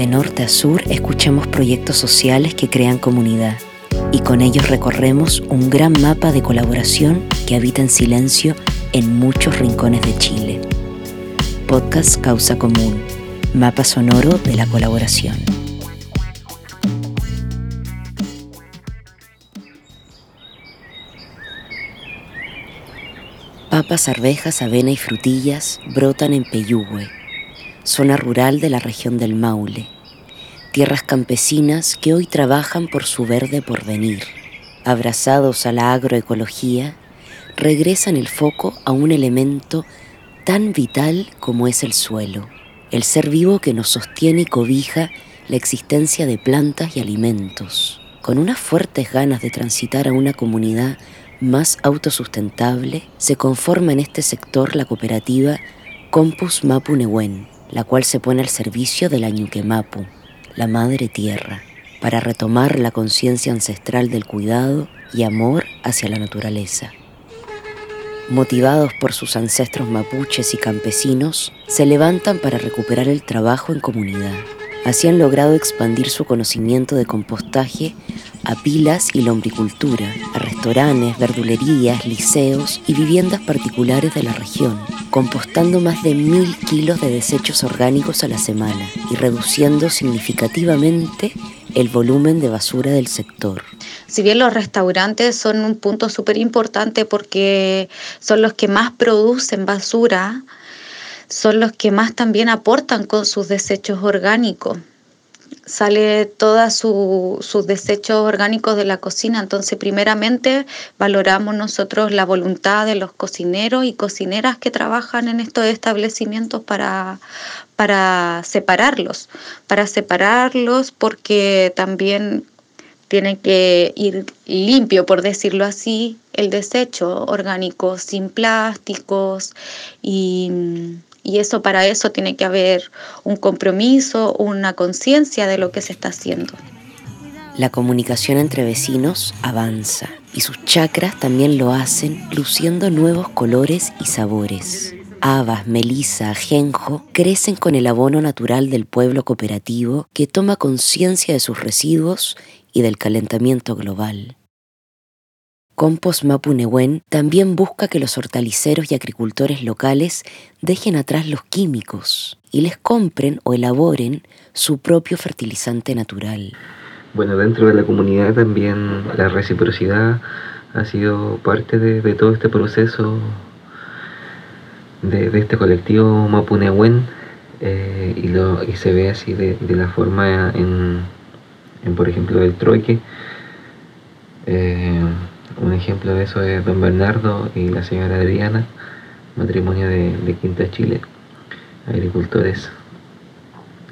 De norte a sur escuchamos proyectos sociales que crean comunidad y con ellos recorremos un gran mapa de colaboración que habita en silencio en muchos rincones de Chile. Podcast Causa Común, mapa sonoro de la colaboración. Papas, arvejas, avena y frutillas brotan en Peyúgue, zona rural de la región del Maule. Tierras campesinas que hoy trabajan por su verde porvenir. Abrazados a la agroecología, regresan el foco a un elemento tan vital como es el suelo, el ser vivo que nos sostiene y cobija la existencia de plantas y alimentos. Con unas fuertes ganas de transitar a una comunidad más autosustentable, se conforma en este sector la cooperativa Compus Mapu Nehuen, la cual se pone al servicio de la Ñuquemapu, la madre tierra, para retomar la conciencia ancestral del cuidado y amor hacia la naturaleza. Motivados por sus ancestros mapuches y campesinos, se levantan para recuperar el trabajo en comunidad. Así han logrado expandir su conocimiento de compostaje a pilas y lombricultura, a restaurantes, verdulerías, liceos y viviendas particulares de la región, compostando más de mil kilos de desechos orgánicos a la semana y reduciendo significativamente el volumen de basura del sector. Si bien los restaurantes son un punto súper importante porque son los que más producen basura, son los que más también aportan con sus desechos orgánicos sale todos sus desechos orgánicos de la cocina. Entonces, primeramente, valoramos nosotros la voluntad de los cocineros y cocineras que trabajan en estos establecimientos para, para separarlos, para separarlos porque también tiene que ir limpio, por decirlo así, el desecho orgánico, sin plásticos y y eso para eso tiene que haber un compromiso, una conciencia de lo que se está haciendo. La comunicación entre vecinos avanza y sus chakras también lo hacen luciendo nuevos colores y sabores. Habas, melisa, ajenjo crecen con el abono natural del pueblo cooperativo que toma conciencia de sus residuos y del calentamiento global. Compost Mapu también busca que los hortaliceros y agricultores locales dejen atrás los químicos y les compren o elaboren su propio fertilizante natural. Bueno, dentro de la comunidad también la reciprocidad ha sido parte de, todo este proceso de, este colectivo Mapu eh, y, se ve así de, la forma en, por ejemplo, el troike. Un ejemplo de eso es don Bernardo y la señora Adriana, matrimonio de, Quinta Chile, agricultores.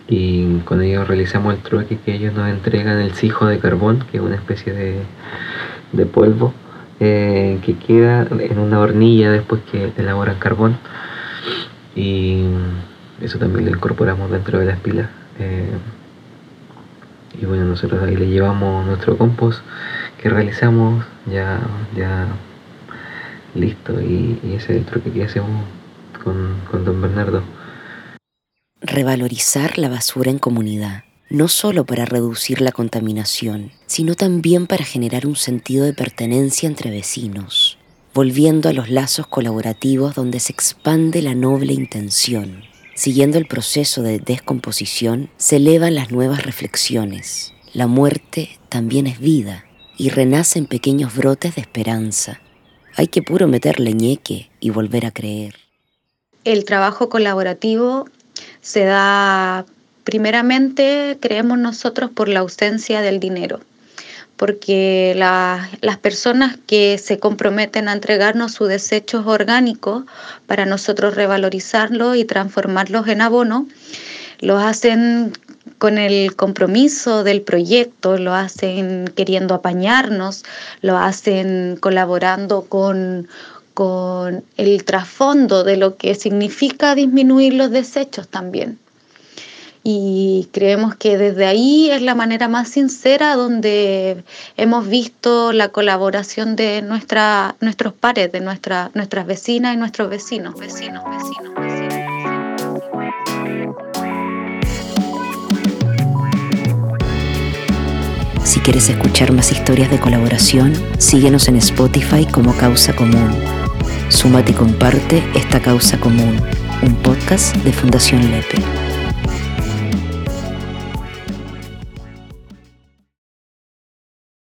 Y con ellos realizamos el trueque que ellos nos entregan el cijo de carbón, que es una especie de, polvo eh, que queda en una hornilla después que elaboran carbón. Y eso también lo incorporamos dentro de las pilas. Eh, y bueno, nosotros ahí le llevamos nuestro compost que realizamos ya, ya listo y, ese es el truque que hacemos con, con don Bernardo. Revalorizar la basura en comunidad, no solo para reducir la contaminación, sino también para generar un sentido de pertenencia entre vecinos, volviendo a los lazos colaborativos donde se expande la noble intención. Siguiendo el proceso de descomposición, se elevan las nuevas reflexiones. La muerte también es vida y renacen pequeños brotes de esperanza. Hay que puro meter leñeque y volver a creer. El trabajo colaborativo se da primeramente, creemos nosotros, por la ausencia del dinero, porque las personas que se comprometen a entregarnos sus desechos orgánicos para nosotros revalorizarlos y transformarlos en abono, los hacen con el compromiso del proyecto, lo hacen queriendo apañarnos, lo hacen colaborando con, con el trasfondo de lo que significa disminuir los desechos también. Y creemos que desde ahí es la manera más sincera donde hemos visto la colaboración de nuestra, nuestros pares, de nuestra, nuestras vecinas y nuestros vecinos, vecinos, vecinos, vecinos. Si quieres escuchar más historias de colaboración, síguenos en Spotify como Causa Común. Súmate y comparte esta causa común, un podcast de Fundación Lepe.